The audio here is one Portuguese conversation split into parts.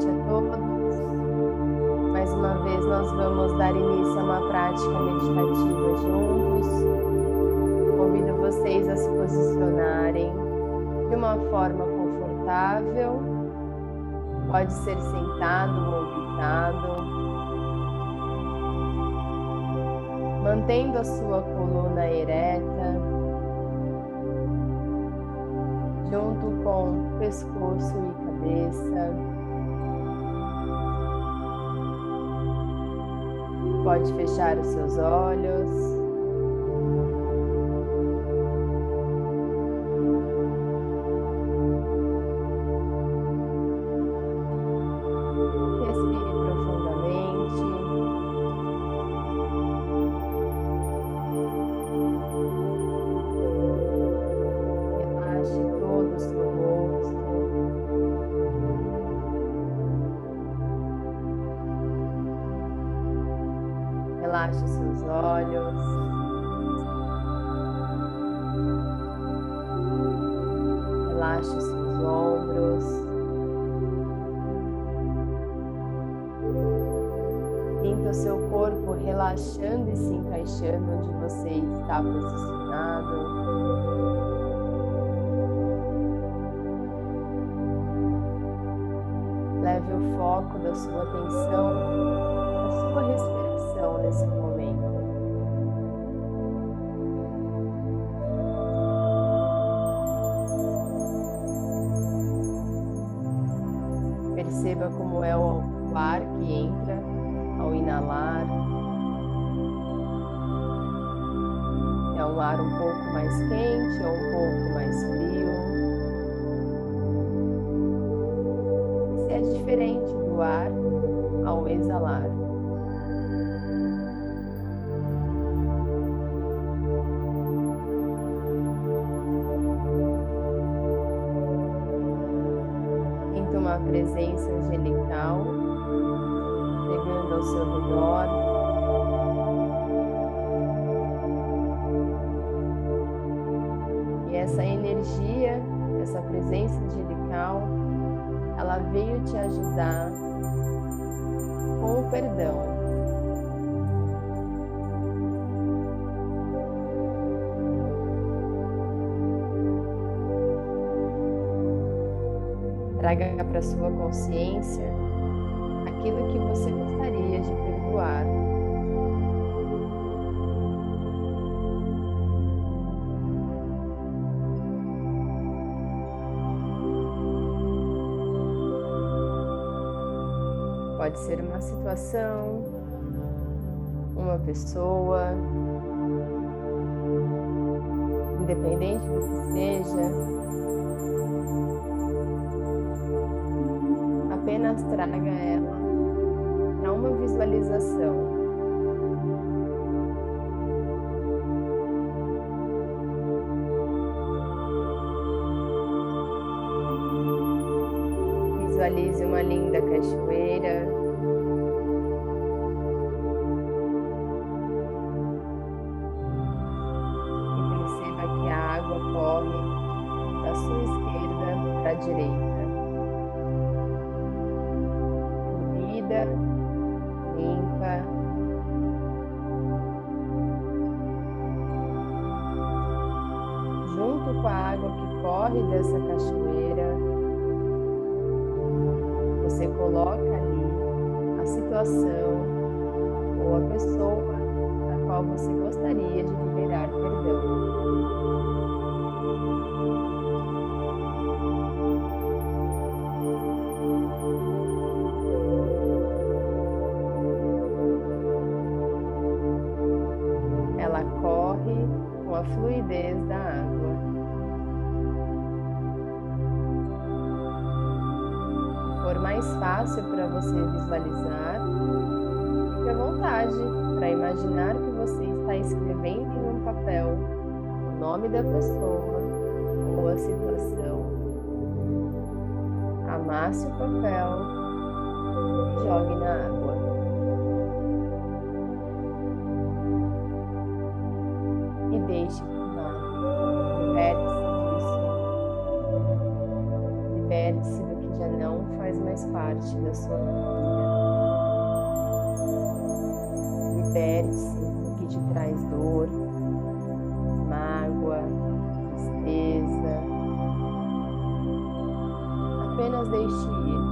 noite a todos. Mais uma vez nós vamos dar início a uma prática meditativa juntos. Convido vocês a se posicionarem de uma forma confortável. Pode ser sentado ou deitado. Mantendo a sua coluna ereta, junto com pescoço e cabeça. Pode fechar os seus olhos. Relaxe seus olhos. Relaxe seus ombros. Sinta o seu corpo relaxando e se encaixando onde você está posicionado. Leve o foco da sua atenção à sua respiração nesse momento. Perceba como é o ar que entra ao inalar. É um ar um pouco mais quente ou um pouco mais frio. E se é diferente do ar ao exalar. Angelical chegando ao seu redor. E essa energia, essa presença angelical, ela veio te ajudar com o perdão. Traga para sua consciência aquilo que você gostaria de perdoar. Pode ser uma situação, uma pessoa, independente do que seja, apenas traga ela para uma visualização. Visualize uma linda cachoeira. Corre dessa cachoeira, você coloca ali a situação ou a pessoa da qual você gostaria de liberar fácil para você visualizar, fique à vontade para imaginar que você está escrevendo em um papel o nome da pessoa ou a situação. Amasse o papel e jogue na água. Parte da sua vida. Liberte-se do que te traz dor, mágoa, tristeza. Apenas deixe ir.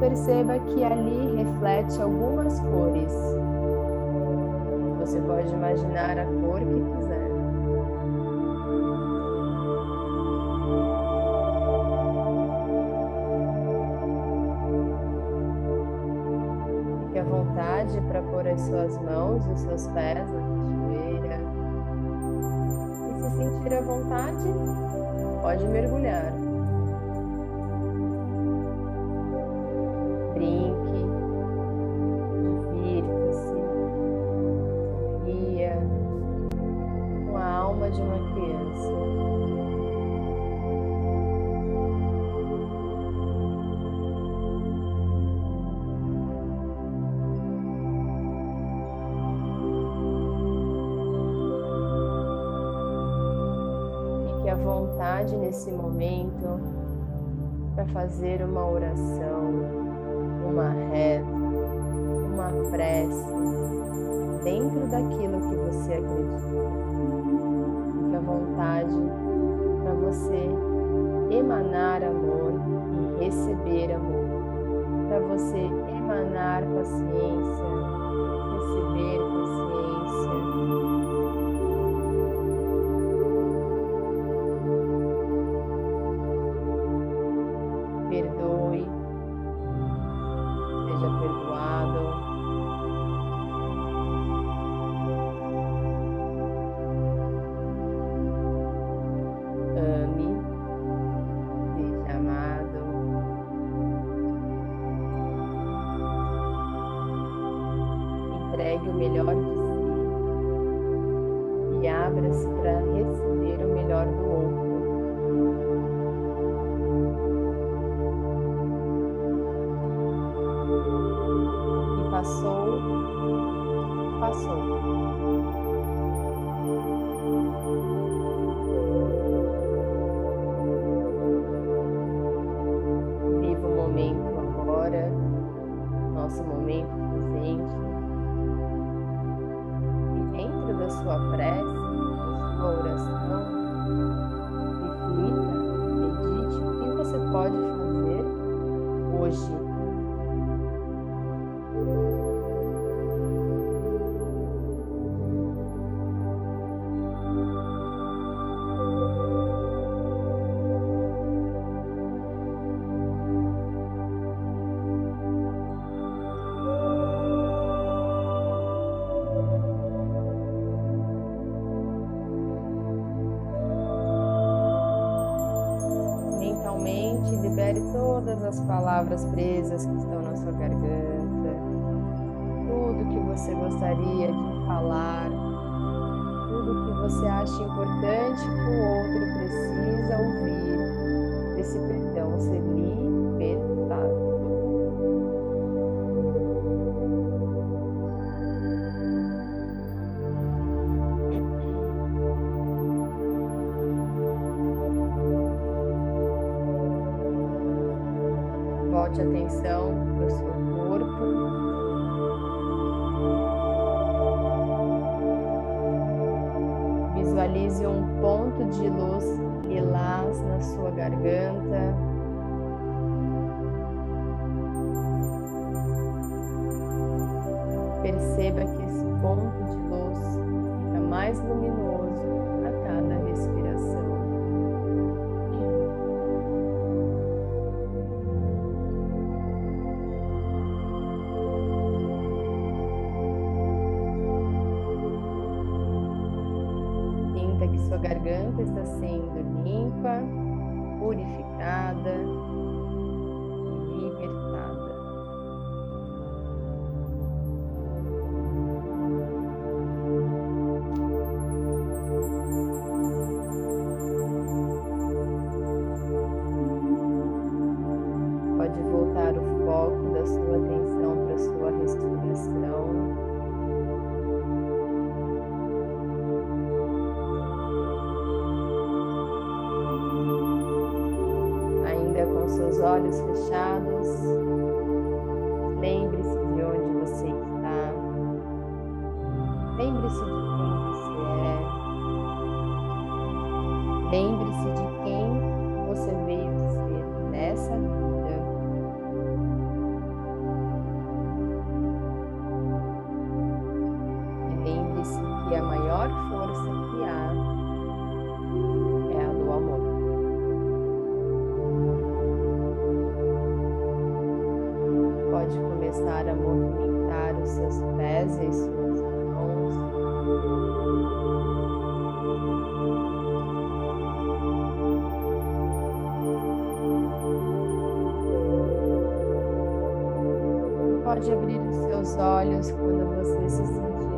Perceba que ali reflete algumas cores. Você pode imaginar a cor que quiser. Fique à vontade para pôr as suas mãos e os seus pés na cachoeira. E se sentir à vontade, pode mergulhar. Vontade nesse momento para fazer uma oração, uma reza, uma prece dentro daquilo que você acredita. Fique à vontade para você emanar amor e receber amor, para você emanar paciência, receber para receber o melhor do outro. E passou, passou. Viva o momento agora, nosso momento presente. E dentro da sua prece, mentalmente, libere todas as palavras presas que estão na sua garganta, tudo que você gostaria de falar, tudo que você acha importante que o outro precisa ouvir, esse perdão ser libertado. Visualize um ponto de luz lilás na sua garganta. Perceba sendo limpa, purificada seus olhos fechados. pode abrir os seus olhos quando você se sentir